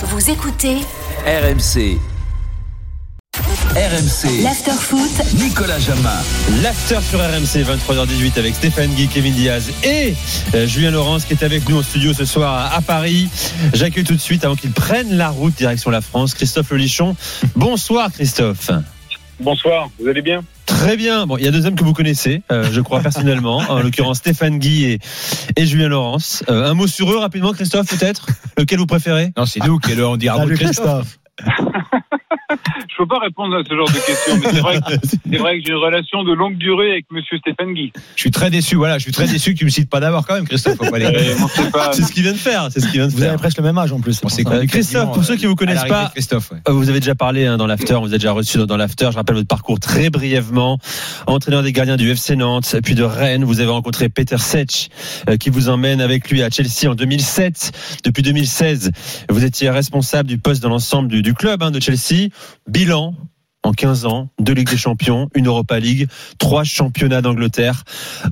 Vous écoutez RMC. RMC. l'afterfoot Nicolas Jamin. L'after sur RMC 23h18 avec Stéphane Guy, Kevin Diaz et euh, Julien Laurence qui est avec nous au studio ce soir à, à Paris. J'accueille tout de suite avant qu'il prenne la route direction la France, Christophe Lelichon. Bonsoir Christophe. Bonsoir, vous allez bien? Très bien. Bon, il y a deux hommes que vous connaissez, euh, je crois personnellement, en l'occurrence Stéphane Guy et, et Julien Laurence. Euh, un mot sur eux rapidement, Christophe, peut-être? Lequel vous préférez? Non, c'est nous qui le on dira Salut Christophe. Je peux pas répondre à ce genre de questions, mais c'est vrai que, c'est vrai que j'ai une relation de longue durée avec Monsieur Stéphane Guy. Je suis très déçu. Voilà, je suis très déçu que tu me cites pas d'abord quand même, Christophe. Euh, on. C'est ce qu'il vient de faire. C'est ce qu'il vient de Vous avez faire. presque le même âge en plus. On Christophe, pour ceux qui vous à connaissent pas, Christophe. ouais. Euh, Vous avez déjà parlé hein, dans l'after, vous avez déjà reçu dans l'after. Je rappelle votre parcours très brièvement. Entraîneur des gardiens du FC Nantes, puis de Rennes. Vous avez rencontré Peter Sech, euh, qui vous emmène avec lui à Chelsea en 2007. Depuis 2016, vous étiez responsable du poste dans l'ensemble du, du club hein, de Chelsea. Bilan. En 15 ans, deux Ligues des Champions, une Europa League, trois championnats d'Angleterre.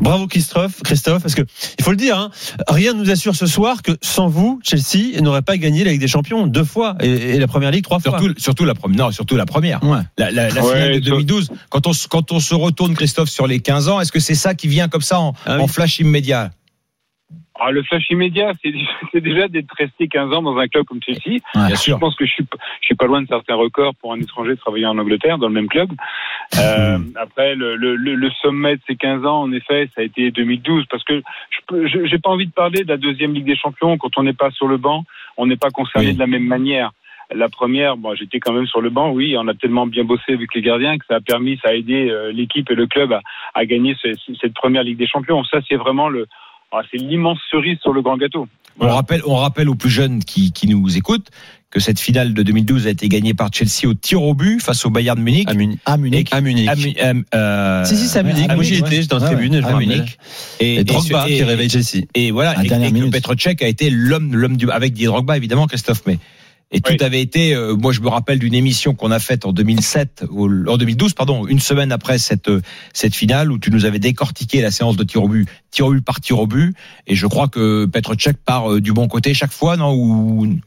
Bravo Christophe, Christophe, parce que il faut le dire, hein, rien ne nous assure ce soir que sans vous, Chelsea n'aurait pas gagné la Ligue des Champions deux fois et, et la Première Ligue trois fois. Surtout, surtout la première. Non, surtout la première. Ouais. La, la, la Ouais, finale de sur- 2012. Quand on, se- quand on se retourne, Christophe, sur les 15 ans, est-ce que c'est ça qui vient comme ça en, Ah oui. en flash immédiat? Ah, le flash immédiat, c'est c'est déjà d'être resté 15 ans dans un club comme Chelsea. Bien Je sûr. pense que je suis, je suis pas loin de certains records pour un étranger travaillant en Angleterre dans le même club. Euh, après, le, le, le, le sommet de ces 15 ans, en effet, ça a été 2012 parce que je peux- je- j'ai pas envie de parler de la deuxième Ligue des Champions quand on n'est pas sur le banc, on n'est pas concerné Oui. de la même manière. La première, bon, j'étais quand même sur le banc, oui, on a tellement bien bossé avec les gardiens que ça a permis, ça a aidé euh, l'équipe et le club à, à gagner ce- cette première Ligue des Champions. Ça, c'est vraiment le, ah, c'est l'immense cerise sur le grand gâteau. On rappelle, on rappelle aux plus jeunes qui, qui nous écoutent que cette finale de 2012 a été gagnée par Chelsea au tir au but face au Bayern de Munich. à Munich. À Munich. À Munich. À Mu- euh, euh, Si, si, c'est à Munich. à Moi, j'y étais, j'étais en Ouais, tribune. ouais. je à me rappelle. Munich. Et Drogba et- qui réveille Chelsea. Et voilà, À et, et que minute. Petr Cech a été l'homme, l'homme du, avec Didier Drogba évidemment, Christophe, mais et tout avait été. euh, moi, je me rappelle d'une émission qu'on a faite en 2007, ou en 2012, pardon, une semaine après cette euh, cette finale où tu nous avais décortiqué la séance de tir au but, tir au but par tir au but, et je crois que Petr Cech part euh, du bon côté chaque fois, non? Ou Ouais,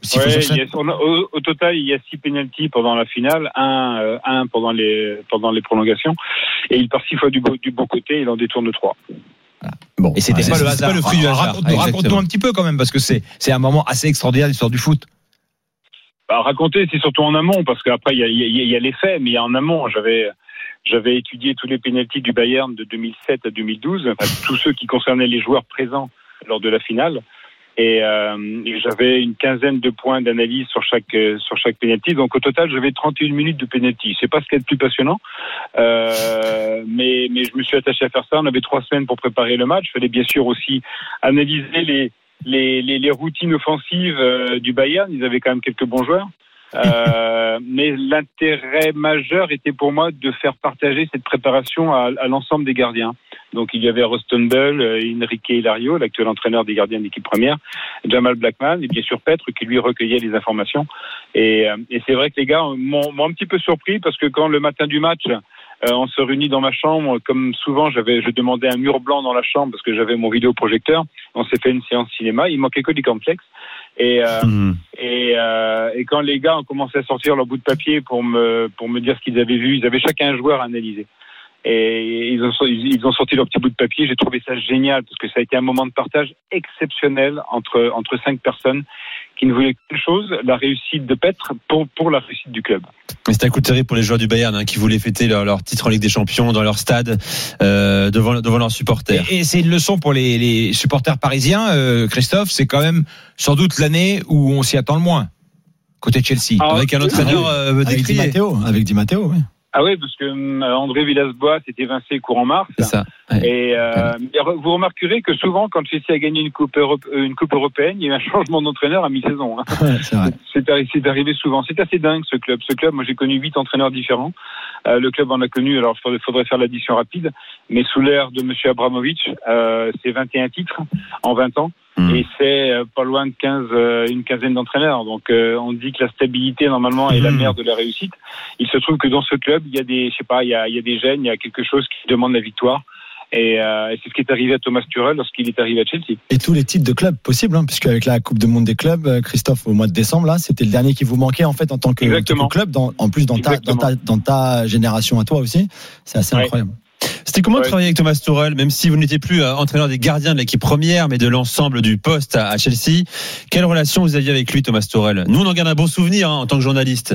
a- au, au total, il y a six pénalties pendant la finale, un, euh, un pendant les pendant les prolongations, et il part six fois du, du bon côté, et il en détourne trois. Bon. Et c'était Ouais, pas c'est- le hasard. pas le fruit du hasard. Raconte-nous un petit peu quand même, parce que c'est c'est un moment assez extraordinaire de l'histoire du foot. Bah, raconter, c'est surtout en amont, parce qu'après, il y a, y, a, y a les faits, mais en amont. J'avais, j'avais étudié tous les pénalties du Bayern de 2007 à 2012, enfin, tous ceux qui concernaient les joueurs présents lors de la finale. Et, euh, j'avais une quinzaine de points d'analyse sur chaque euh, sur chaque pénalty. Donc au total, j'avais 31 minutes de pénalty. C'est pas ce qui est le plus passionnant, euh, mais mais je me suis attaché à faire ça. On avait trois semaines pour préparer le match. Il fallait bien sûr aussi analyser les les, les, les routines offensives euh, du Bayern. Ils avaient quand même quelques bons joueurs. Euh, mais l'intérêt majeur était pour moi de faire partager cette préparation à, à l'ensemble des gardiens. Donc il y avait Rostenbell, euh, Enrique Hilario, l'actuel entraîneur des gardiens d'équipe première, Jamal Blackman et bien sûr Petre qui lui recueillait les informations. Et, euh, et c'est vrai que les gars m'ont m'ont un petit peu surpris parce que quand le matin du match, euh, on se réunit dans ma chambre, comme souvent j'avais, je demandais un mur blanc dans la chambre parce que j'avais mon vidéoprojecteur. On s'est fait une séance cinéma. Il manquait que du complexe. Et, euh, Mhm. et, euh, et quand les gars ont commencé à sortir leur bout de papier pour me pour me dire ce qu'ils avaient vu, ils avaient chacun un joueur à analyser. Et ils ont ils ont sorti leur petit bout de papier. J'ai trouvé ça génial parce que ça a été un moment de partage exceptionnel entre entre cinq personnes qui ne voulaient qu'une chose la réussite de Petre pour pour la réussite du club. Mais c'était un coup terrible pour les joueurs du Bayern hein, qui voulaient fêter leur, leur titre en Ligue des Champions dans leur stade euh, devant devant leurs supporters. Et, et c'est une leçon pour les, les supporters parisiens, euh, Christophe. C'est quand même sans doute l'année où on s'y attend le moins côté Chelsea. Ah, Avec un entraîneur euh, Avec Di. Matteo. Avec Di Matteo, oui. Ah oui, parce que hum, André Villas-Boas s'est évincé courant mars. C'est ça. Ouais. Et euh, vous remarquerez que souvent, quand Chelsea a gagné une coupe, Europe- euh, une coupe européenne, il y a eu un changement d'entraîneur à mi-saison. hein. Ouais, c'est vrai. C'est arri- arrivé souvent. C'est assez dingue ce club. Ce club, moi j'ai connu huit entraîneurs différents. Euh, le club en a connu, alors il faudrait, faudrait faire l'addition rapide, mais sous l'ère de Monsieur Abramovich, euh, c'est 21 titres en 20 ans. Mm. Et c'est euh, pas loin de 15, euh, une quinzaine d'entraîneurs. Donc euh, on dit que la stabilité normalement est la Mm. mère de la réussite. Il se trouve que dans ce club, il y a des, je sais pas, il y a, il y a des gènes, il y a quelque chose qui demande la victoire. Et, euh, et c'est ce qui est arrivé à Thomas Tuchel lorsqu'il est arrivé à Chelsea. Et tous les titres de club possibles, hein, puisque avec la Coupe du Monde des clubs, Christophe, au mois de décembre, là, c'était le dernier qui vous manquait en fait en tant que, en tant que Exactement. club, dans, en plus dans ta, dans, ta, dans ta génération à toi aussi. C'est assez Ouais. incroyable. C'était comment de travailler avec Thomas Tuchel, même si vous n'étiez plus euh, entraîneur des gardiens de l'équipe première, mais de l'ensemble du poste à, Chelsea? Quelle relation vous aviez avec lui, Thomas Tuchel Nous, on en garde un bon souvenir hein, en tant que journaliste.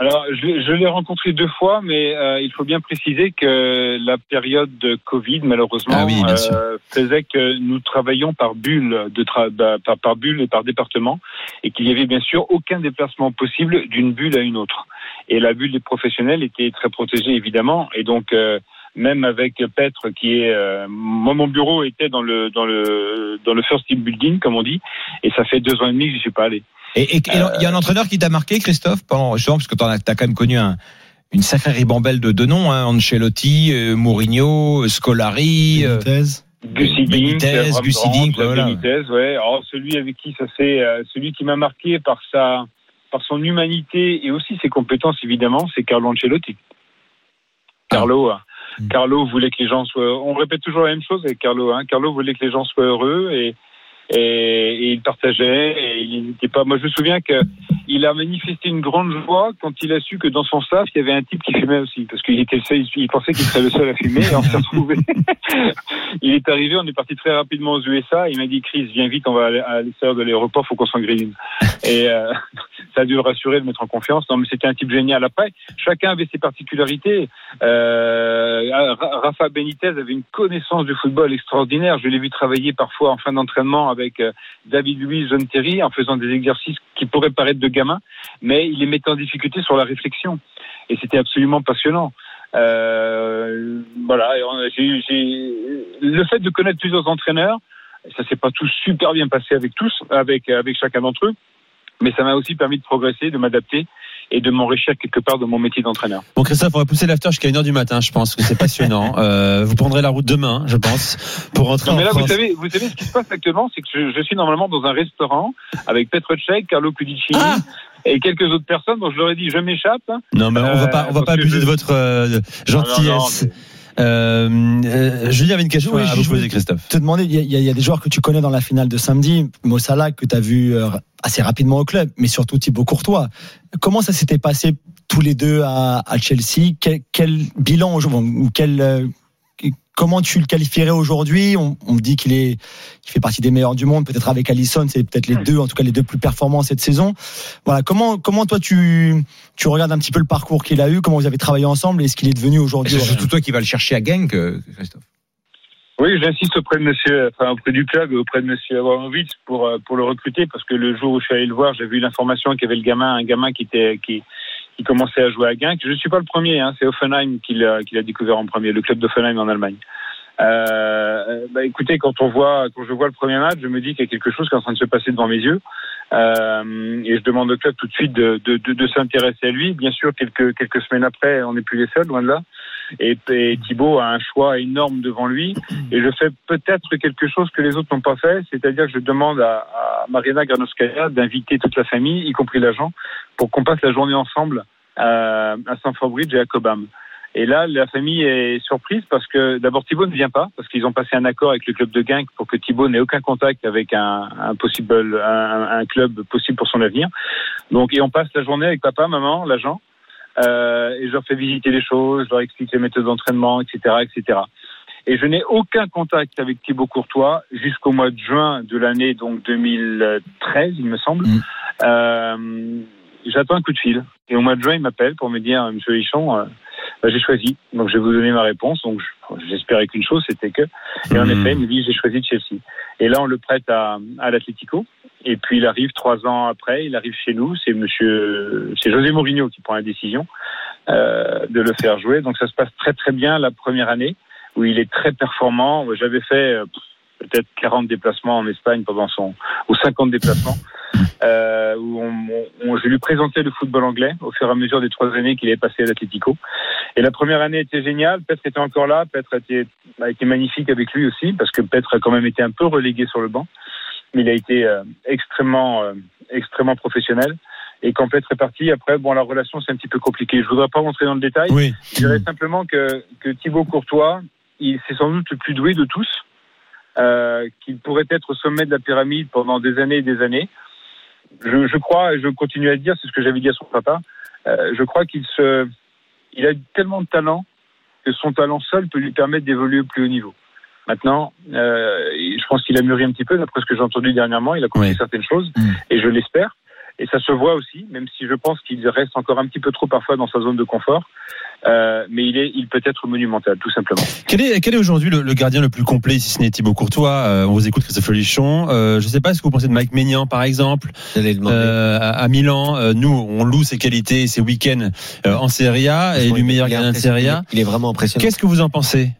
Alors, je, l'ai- je l'ai rencontré deux fois, mais euh, il faut bien préciser que la période de Covid, malheureusement, Ah oui, euh, faisait que nous travaillions par bulle, de tra- bah, par, par bulle et par département, et qu'il y avait bien sûr aucun déplacement possible d'une bulle à une autre. Et la bulle des professionnels était très protégée, évidemment, et donc euh, même avec Petre, qui est, euh, moi mon bureau était dans le dans le dans le first team building, comme on dit, et ça fait deux ans et demi que je suis pas allé. Et il y a un entraîneur qui t'a marqué, Christophe, pendant, justement, parce que t'en as, t'as quand même connu un, une sacrée ribambelle de, de noms, hein, Ancelotti, euh, Mourinho, euh, Scolari. euh, Benitez. Gus Hiddink, Benitez, Abraham Gus Grant, Hiddink, voilà. Benitez, ouais. Alors celui avec qui ça euh, celui qui m'a marqué par sa, par son humanité et aussi ses compétences évidemment, c'est Carlo Ancelotti. Carlo, euh, Mm. Carlo voulait que les gens soient. On répète toujours la même chose avec Carlo. Hein. Carlo voulait que les gens soient heureux et et, et il partageait. Et il n'était pas. Moi, je me souviens que il a manifesté une grande joie quand il a su que dans son staff il y avait un type qui fumait aussi, parce qu'il était seul. Il pensait qu'il serait le seul à fumer et on s'est retrouvé. il est arrivé. On est parti très rapidement aux USA. Il m'a dit Chris, viens vite, on va aller à l'extérieur de l'aéroport, faut qu'on s'en grille. Et euh, ça a dû le rassurer, le mettre en confiance. Non, mais c'était un type génial. Après, chacun avait ses particularités. Euh, Ra- Rafa Benitez avait une connaissance du football extraordinaire. Je l'ai vu travailler parfois en fin d'entraînement avec euh, David Luiz, John en faisant des exercices qui pourraient paraître de gamin, mais il les mettait en difficulté sur la réflexion. Et c'était absolument passionnant. Euh, voilà, le fait de connaître plusieurs entraîneurs, ça s'est pas tout super bien passé avec tous, avec avec chacun d'entre eux, mais ça m'a aussi permis de progresser, de m'adapter et de m'enrichir quelque part de mon métier d'entraîneur. Bon, Christophe, on va pousser l'after jusqu'à 1h du matin, je pense que c'est passionnant. Euh, vous prendrez la route demain, je pense, pour rentrer Non, en mais là, vous France. savez, vous savez ce qui se passe actuellement, c'est que je, je suis normalement dans un restaurant avec Petr Cech, Carlo Cudicini Ah et quelques autres personnes. Donc je leur ai dit, je m'échappe. Non, mais on va pas, on va Euh, pas abuser je- de votre euh, gentillesse. Non, non, Euh, euh, Julien avait une question Oui, à je vous poser, Christophe. te demander, il y, y a- des joueurs que tu connais dans la finale de samedi, Mo Salah que tu as vu euh, assez rapidement au club, mais surtout Thibaut Courtois. Comment ça s'était passé tous les deux à, à Chelsea? Quel, quel bilan aujourd'hui ou quel euh, comment tu le qualifierais aujourd'hui? On, on me dit qu'il est qu'il fait partie des meilleurs du monde, peut-être avec Allison, c'est peut-être les deux, en tout cas les deux plus performants cette saison. Voilà, comment comment toi tu tu regardes un petit peu le parcours qu'il a eu, comment vous avez travaillé ensemble? Et ce qu'il est devenu aujourd'hui. c'est surtout toi qui vas le chercher à Genk, euh, Christophe. Oui, j'insiste auprès de monsieur, enfin, auprès du club auprès de monsieur Abramovich pour, euh, pour le recruter parce que le jour où je suis allé le voir, j'ai vu l'information qu'il y avait le gamin, un gamin qui était, qui, qui commençait à jouer à Genk. Je ne suis pas le premier, hein, c'est Offenheim qui l'a, qui l'a découvert en premier, le club d'Offenheim en Allemagne. Euh, bah, écoutez, quand on voit, quand je vois le premier match, je me dis qu'il y a quelque chose qui est en train de se passer devant mes yeux. Euh, et je demande au club tout de suite de, de, de, de s'intéresser à lui. Bien sûr, quelques, quelques semaines après, on n'est plus les seuls, loin de là. Et, et Thibaut a un choix énorme devant lui. Et je fais peut-être quelque chose que les autres n'ont pas fait, c'est-à-dire que je demande à, à Mariana Granovskaya d'inviter toute la famille, y compris l'agent, pour qu'on passe la journée ensemble à, à Stamford Bridge et à Cobham. Et là, la famille est surprise parce que d'abord Thibaut ne vient pas parce qu'ils ont passé un accord avec le club de Genk pour que Thibaut n'ait aucun contact avec un, possible un club possible pour son avenir. Donc et on passe la journée avec papa, maman, l'agent. Euh, et je leur fais visiter les choses, je leur explique les méthodes d'entraînement, etc., etc. Et je n'ai aucun contact avec Thibaut Courtois jusqu'au mois de juin de l'année donc 2013, il me semble. Mm. Euh, J'attends un coup de fil. Et au mois de juin, il m'appelle pour me dire, Monsieur Hichon, euh, bah, j'ai choisi. Donc je vais vous donner ma réponse. Donc je- j'espérais qu'une chose, c'était que. Et en Mm. effet, il me dit, j'ai choisi Chelsea. Et là, on le prête à, à l'Atlético. Et puis il arrive trois ans après, il arrive chez nous. C'est Monsieur, c'est José Mourinho qui prend la décision euh, de le faire jouer. Donc ça se passe très très bien la première année où il est très performant. J'avais fait euh, peut-être 40 déplacements en Espagne pendant son ou 50 déplacements euh, où on, on- je lui présentais le football anglais au fur et à mesure des trois années qu'il est passé à l'Atlético. Et la première année était géniale. Petre était encore là. Petre était, a été magnifique avec lui aussi parce que Petre a quand même été un peu relégué sur le banc, mais il a été euh, extrêmement, euh, extrêmement professionnel. Et quand Petre est parti, après, bon, la relation c'est un petit peu compliqué. Je voudrais pas rentrer dans le détail. Oui. Je dirais simplement que, que Thibaut Courtois, il c'est sans doute le plus doué de tous, euh, qu'il pourrait être au sommet de la pyramide pendant des années et des années. Je, je crois, et je continue à le dire, c'est ce que j'avais dit à son papa, euh, je crois qu'il se, il a tellement de talent que son talent seul peut lui permettre d'évoluer au plus haut niveau. Maintenant, euh, je pense qu'il a mûri un petit peu, d'après ce que j'ai entendu dernièrement, il a compris Oui. certaines choses, Mm. et je l'espère. Et ça se voit aussi, même si je pense qu'il reste encore un petit peu trop parfois dans sa zone de confort. Euh, mais il est, il peut être monumental, tout simplement. Quel est, quel est aujourd'hui le, le gardien le plus complet, si ce n'est Thibaut Courtois Euh, On vous écoute, Christophe Lichon. Euh, je ne sais pas ce que vous pensez de Mike Maignan, par exemple, euh, à, à Milan. Euh, nous, on loue ses qualités, ses week-ends euh, en Serie A, et lui meilleur gardien de. Serie A. Il est vraiment impressionnant. Qu'est-ce que vous en pensez?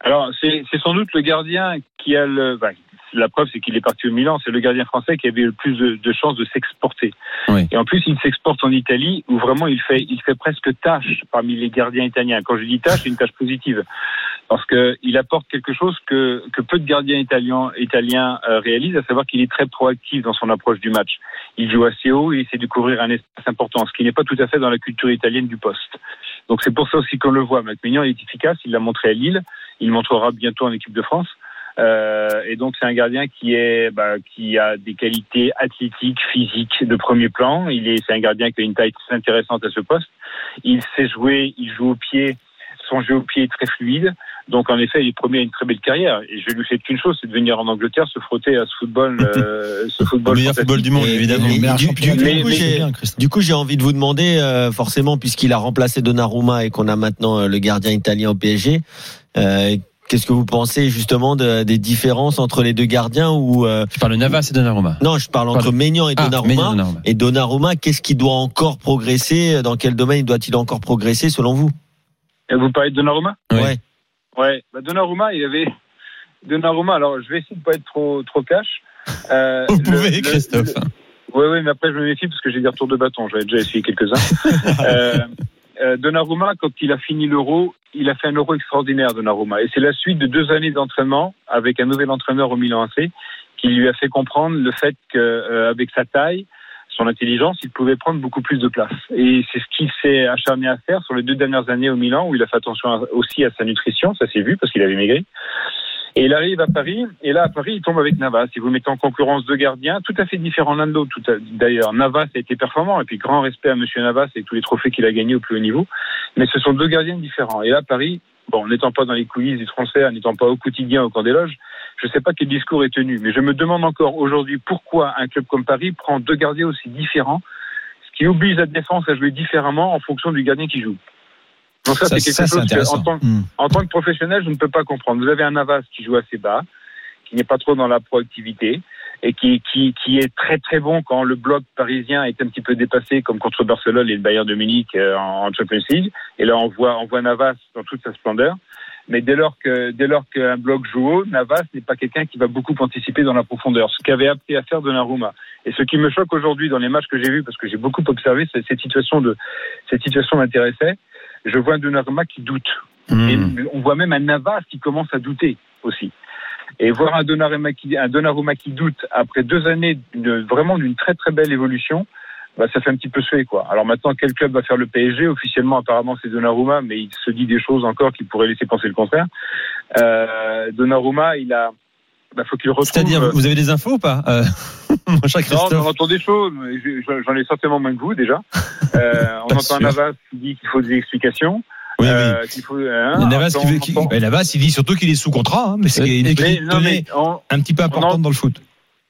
Alors, c'est sans doute le gardien qui a le. ben, la preuve, c'est qu'il est parti au Milan. C'est le gardien français qui avait le plus de, de chances de s'exporter. Oui. Et en plus, il s'exporte en Italie, où vraiment il fait, il fait presque tâche parmi les gardiens italiens. Quand je dis tâche, c'est une tâche positive, parce que il apporte quelque chose que que peu de gardiens italiens italiens euh, réalisent, à savoir qu'il est très proactif dans son approche du match. Il joue assez haut, il essaie de couvrir un espace important, ce qui n'est pas tout à fait dans la culture italienne du poste. Donc c'est pour ça aussi qu'on le voit. Macmillan est efficace, il l'a montré à Lille, il montrera bientôt en équipe de France. Euh, et donc c'est un gardien qui est bah, qui a des qualités athlétiques, physiques de premier plan. Il est c'est un gardien qui a une taille très intéressante à ce poste. Il sait jouer, il joue au pied. Son jeu au pied est très fluide. Donc en effet, il est promis à une très belle carrière. Et je lui souhaite qu'une chose, c'est de venir en Angleterre se frotter à ce football, euh, ce Le football meilleur fantastique. football du monde, évidemment. et- meilleur du- coup, j'ai- bien, Christophe. Du coup, j'ai envie de vous demander, euh, forcément, puisqu'il a remplacé Donnarumma et qu'on a maintenant euh, le gardien italien au PSG, euh, qu'est-ce que vous pensez justement de- des différences entre les deux gardiens ou euh, Je parle de Navas et Donnarumma. non, je parle entre. Maignan et Ah, Donnarumma. Et Donnarumma, qu'est-ce qui doit encore progresser Dans quel domaine doit-il encore progresser selon vous? Et Vous parlez de Donnarumma? Ouais. Ouais. Bah Donnarumma, il avait Donnarumma. Alors, je vais essayer de pas être trop trop cash. Euh, Vous le- pouvez, le- Christophe. Oui, oui, mais après, je me méfie parce que j'ai des retours de bâton. J'avais déjà essayé quelques-uns. euh, euh, Donnarumma, quand il a fini l'Euro, il a fait un Euro extraordinaire, Donnarumma. Et c'est la suite de deux années d'entraînement avec un nouvel entraîneur au Milan AC qui lui a fait comprendre le fait qu'avec sa taille, son intelligence, il pouvait prendre beaucoup plus de place. Et c'est ce qu'il s'est acharné à faire sur les deux dernières années au Milan, où il a fait attention aussi à sa nutrition, ça s'est vu parce qu'il avait maigri. Et il arrive à Paris, et là à Paris, il tombe avec Navas. Et vous mettez en concurrence deux gardiens, tout à fait différents l'un de l'autre. D'ailleurs, Navas a été performant, et puis grand respect à Monsieur Navas et tous les trophées qu'il a gagnés au plus haut niveau. Mais ce sont deux gardiens différents. Et là, Paris, bon, n'étant pas dans les coulisses du transfert, n'étant pas au quotidien au camp des loges, je ne sais pas quel discours est tenu. Mais je me demande encore aujourd'hui pourquoi un club comme Paris prend deux gardiens aussi différents, ce qui oblige la défense à jouer différemment en fonction du gardien qui joue. Donc ça, Ça, c'est quelque ça, chose que, intéressant. en tant, Hmm. en tant que professionnel, je ne peux pas comprendre. Vous avez un Navas qui joue assez bas, qui n'est pas trop dans la proactivité et qui, qui, qui est très très bon quand le bloc parisien est un petit peu dépassé, comme contre Barcelone et le Bayern de Munich euh, en en Champions League. Et là, on voit, on voit Navas dans toute sa splendeur. Mais dès lors que dès lors qu'un bloc joue haut, Navas n'est pas quelqu'un qui va beaucoup anticiper dans la profondeur. Ce qu'avait appris à faire Donnarumma. Et ce qui me choque aujourd'hui dans les matchs que j'ai vus, parce que j'ai beaucoup observé cette, cette situation de cette situation m'intéressait. Je vois un Donnarumma qui doute. Et Hmm. on voit même un Navas qui commence à douter aussi. Et voir un Donnarumma qui, un Donnarumma qui doute après deux années de, vraiment d'une très très belle évolution, bah, ça fait un petit peu suer quoi. Alors maintenant, quel club va faire le PSG Officiellement, apparemment, c'est Donnarumma, mais il se dit des choses encore qui pourraient laisser penser le contraire. Euh, Donnarumma, il a, bah, faut qu'il retrouve. C'est-à-dire, vous avez des infos ou pas? Euh, Non, on entend des choses, j'en ai certainement moins que vous déjà. Euh, on entend un Navas qui dit qu'il faut des explications. Oui, oui. euh, qu'il faut, hein, Navas qui, on veut- qui, entend- ben, Navas, il dit surtout qu'il est sous contrat, hein, mais c'est une donnée on, un petit peu importante dans le foot.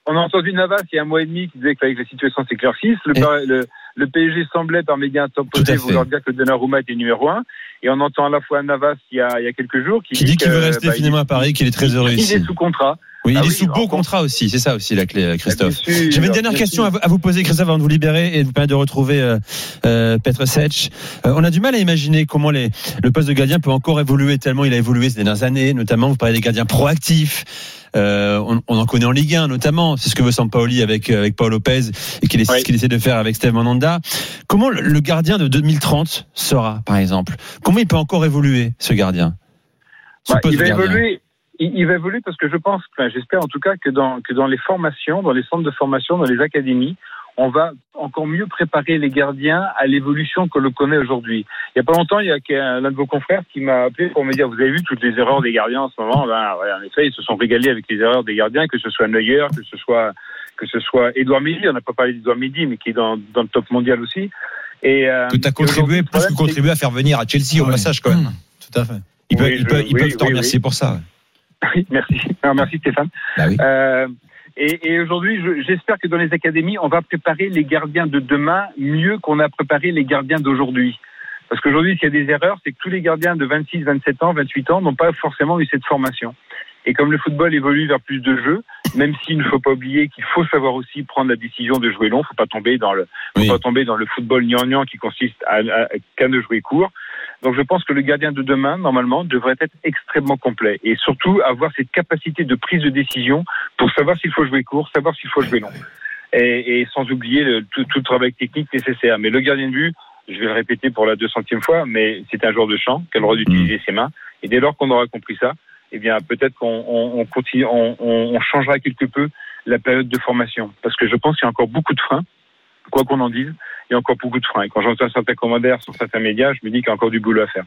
on a entendu Navas il y a un mois et demi qui disait qu'il fallait que la situation s'éclaircisse. Le, Et- le, le PSG semblait par médias interposés vouloir dire que Donnarumma était numéro un. Et on entend à la fois Navas il y a, il y a quelques jours qui, Qui dit qu'il veut rester bah, finalement il- à Paris, qu'il est très il- heureux Il ici. est sous contrat. Oui, il Ah est oui, sous beau contrat aussi. C'est ça aussi la clé, Christophe. Bien sûr, J'avais une dernière question à vous- poser, Christophe, avant de vous libérer et de vous permettre de retrouver euh, euh, Petr Sech. Euh, on a du mal à imaginer comment les, le poste de gardien peut encore évoluer tellement il a évolué ces dernières années. Notamment, vous parlez des gardiens proactifs. Euh, on, on en connaît en Ligue 1 notamment. C'est ce que veut Sampaoli avec euh, avec Paul Lopez et qu'il essaie- Oui. ce qu'il essaie de faire avec Steve Mandanda. Comment le, le gardien de 2030 sera, par exemple? Comment il peut encore évoluer ce gardien? Bah, il va évoluer. Il, il va évoluer parce que je pense, enfin, j'espère en tout cas que dans, que dans les formations, dans les centres de formation, dans les académies, on va encore mieux préparer les gardiens à l'évolution que l'on connaît aujourd'hui. Il y a pas longtemps, il y a l'un de vos confrères qui m'a appelé pour me dire, vous avez vu toutes les erreurs des gardiens en ce moment? Ben, ouais, En effet, ils se sont régalés avec les erreurs des gardiens, que ce soit Neuer, que ce soit que ce soit Edouard Midi, on n'a pas parlé d'Edouard Midi, mais qui est dans, dans le top mondial aussi. Et, euh, que tu as contribué, plus que contribué à faire venir à Chelsea au passage quand même. Mmh, tout à fait. Ils peuvent, ils peuvent, ils peuvent te remercier pour ça. Oui, merci. Alors, merci Stéphane. Bah oui. euh, et, et aujourd'hui, j'espère que dans les académies, on va préparer les gardiens de demain mieux qu'on a préparé les gardiens d'aujourd'hui. Parce qu'aujourd'hui, s'il y a des erreurs, c'est que tous les gardiens de 26, 27 ans, 28 ans n'ont pas forcément eu cette formation. Et comme le football évolue vers plus de jeux, même s'il ne faut pas oublier qu'il faut savoir aussi prendre la décision de jouer long, faut pas tomber dans le, faut pas tomber dans le football gnangnan qui consiste à, à, qu'à ne jouer court. Donc je pense que le gardien de demain, normalement, devrait être extrêmement complet et surtout avoir cette capacité de prise de décision pour savoir s'il faut jouer court, savoir s'il faut jouer long. Et, et sans oublier le, tout, tout, le travail technique nécessaire. Mais le gardien de but, je vais le répéter pour la 200e fois, mais c'est un joueur de champ qui a le droit d'utiliser mmh. ses mains. Et dès lors qu'on aura compris ça, eh bien peut-être qu'on on, continue, on, on, changera quelque peu la période de formation, parce que je pense qu'il y a encore beaucoup de freins, quoi qu'on en dise, il y a encore beaucoup de freins. Et quand j'entends certains commentaires sur certains médias, je me dis qu'il y a encore du boulot à faire.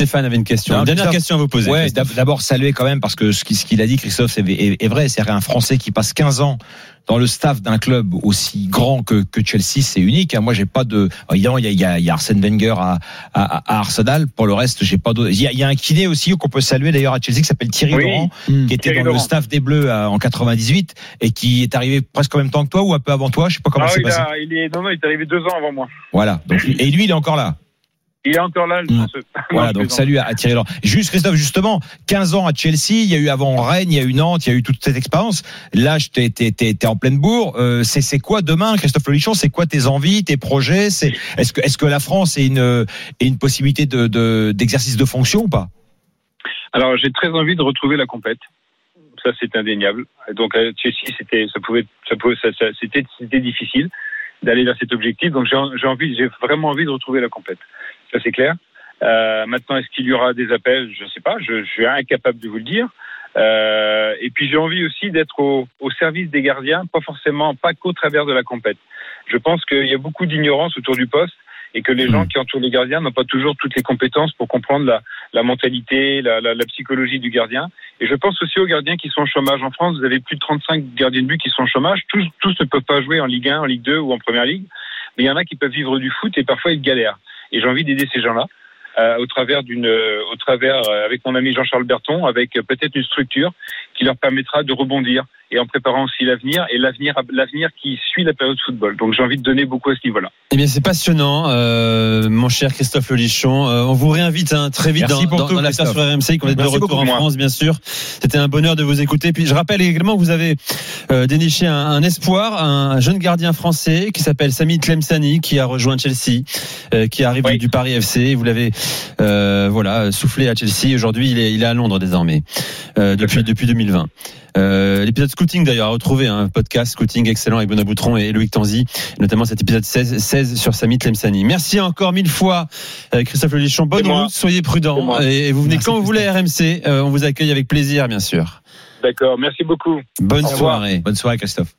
Stéphane avait une question. une dernière question à vous poser. Ouais, d'abord saluer quand même parce que ce qu'il a dit, Christophe, est, vrai. C'est un Français qui passe 15 ans dans le staff d'un club aussi grand que, que Chelsea, c'est unique. Moi, j'ai pas de. Évidemment, il y a, il y a, il y a Arsène Wenger à, à, à, Arsenal. Pour le reste, j'ai pas d'autres. Il, il, y a un kiné aussi qu'on peut saluer d'ailleurs à Chelsea qui s'appelle Thierry oui, Laurent, mmh. qui était Thierry dans Laurent. le staff des Bleus en 98 et qui est arrivé presque en même temps que toi ou un peu avant toi. Je sais pas comment ah, c'est passé. A, il est non, non, il est arrivé deux ans avant moi. Voilà. Donc, et lui, il est encore là. Il est encore là, le mmh. Voilà, donc salut à Thierry Laurent. Juste, Christophe, justement, 15 ans à Chelsea, il y a eu avant Rennes, il y a eu Nantes, il y a eu toute cette expérience. Là, t'es, t'es en pleine bourre. Euh, c'est, quoi demain, Christophe Lolichon? C'est quoi tes envies, tes projets? Est-ce, que, est-ce que la France est une, est une possibilité de, de, d'exercice de fonction ou pas? Alors, j'ai très envie de retrouver la compète. Ça, c'est indéniable. Donc, à Chelsea, c'était, ça pouvait, ça pouvait, ça, ça, c'était, difficile d'aller vers cet objectif. Donc, j'ai, j'ai envie, j'ai vraiment envie de retrouver la compète ça c'est clair. Euh, maintenant, est-ce qu'il y aura des appels? Je ne sais pas, je, je, suis incapable de vous le dire. Euh, et puis j'ai envie aussi d'être au, au, service des gardiens, pas forcément, pas qu'au travers de la compète. Je pense qu'il y a beaucoup d'ignorance autour du poste et que les gens qui entourent les gardiens n'ont pas toujours toutes les compétences pour comprendre la, la mentalité, la, la, la, psychologie du gardien. Et je pense aussi aux gardiens qui sont au chômage. En France, vous avez plus de 35 gardiens de but qui sont au chômage. Tous, tous ne peuvent pas jouer en Ligue 1, en Ligue 2 ou en Première Ligue, mais il y en a qui peuvent vivre du foot et parfois ils galèrent. Et j'ai envie d'aider ces gens-là. Euh, au travers d'une, euh, au travers euh, avec mon ami Jean-Charles Berton, avec peut-être une structure qui leur permettra de rebondir et en préparant aussi l'avenir et l'avenir, l'avenir qui suit la période de football. Donc j'ai envie de donner beaucoup à ce niveau-là. Eh bien c'est passionnant, euh, mon cher Christophe Lelichon. Euh, on vous réinvite hein, très vite Merci dans, dans, dans l'affaire sur RMC, qu'on est de retour en France, bien sûr. C'était un bonheur de vous écouter. Puis je rappelle également que vous avez euh, déniché un, un, espoir, un jeune gardien français qui s'appelle Sami Tlemsani, qui a rejoint Chelsea, euh, qui arrive oui. du, du, Paris FC. Vous l'avez voilà soufflé à Chelsea. Aujourd'hui, il est, il est à Londres désormais depuis depuis 2020. Euh, l'épisode scouting d'ailleurs à retrouver un podcast scouting excellent avec Benoît Boutron et Loïc Tanzi, notamment cet épisode 16, 16 sur Samy Tlemsani. Merci encore mille fois euh, Christophe Lelichon. Bonne route, soyez prudent et vous venez Merci quand vous voulez RMC. Euh, on vous accueille avec plaisir bien sûr. D'accord, merci beaucoup. Bonne soirée. Bonne soirée Christophe.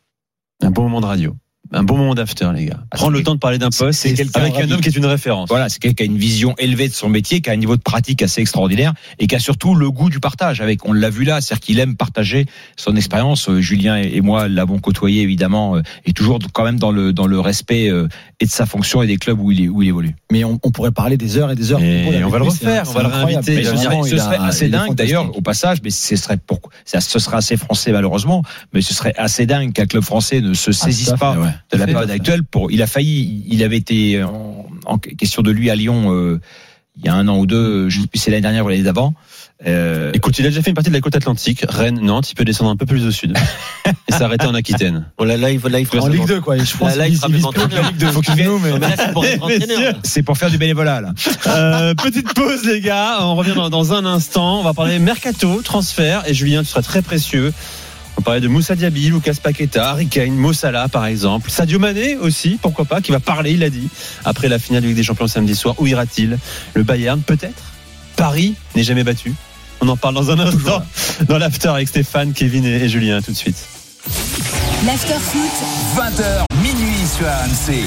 Un bon moment de radio un bon moment d'after, les gars. Ah, Prendre le temps de parler d'un poste avec un homme qui est une référence. Voilà, c'est quelqu'un qui a une vision élevée de son métier, qui a un niveau de pratique assez extraordinaire et qui a surtout le goût du partage. Avec, on l'a vu là, c'est-à-dire qu'il aime partager son expérience. Euh, Julien et moi l'avons côtoyé évidemment, euh, et toujours quand même dans le dans le respect euh, et de sa fonction et des clubs où il où il évolue. Mais on, on pourrait parler des heures et des heures. Et on va le refaire, on va le réinviter. Ce serait, ce serait assez dingue d'ailleurs au passage, mais ce serait pour, ce serait assez français malheureusement, mais ce serait assez dingue qu'un club français ne se saisisse ah, pas ouais. De la période actuelle pour, il a failli, il avait été en, en question de lui à Lyon euh, il y a un an ou deux, je sais plus c'est l'année dernière ou l'année d'avant. Euh... Écoute, il a déjà fait une partie de la côte atlantique, Rennes, Nantes, il peut descendre un peu plus au sud et s'arrêter en Aquitaine. Bon là, là, il faut, là, il faut en Ligue 2 quoi. Je pense là, il, il, il en Ligue 2. Faut qu'il. Mais... C'est pour faire du bénévolat là. Euh, petite pause les gars, on revient dans, dans un instant. On va parler mercato, transfert et Julien, tu seras très précieux. On parlait de Moussa Diaby, Lucas Paqueta, Harry Kane, Mossala par exemple. Sadio Mané aussi, pourquoi pas, qui va parler, il a dit, après la finale de Ligue des Champions samedi soir. Où ira-t-il? Le Bayern peut-être? Paris n'est jamais battu? On en parle dans un instant dans l'after avec Stéphane, Kevin et Julien tout de suite. L'after foot, 20h minuit sur RMC.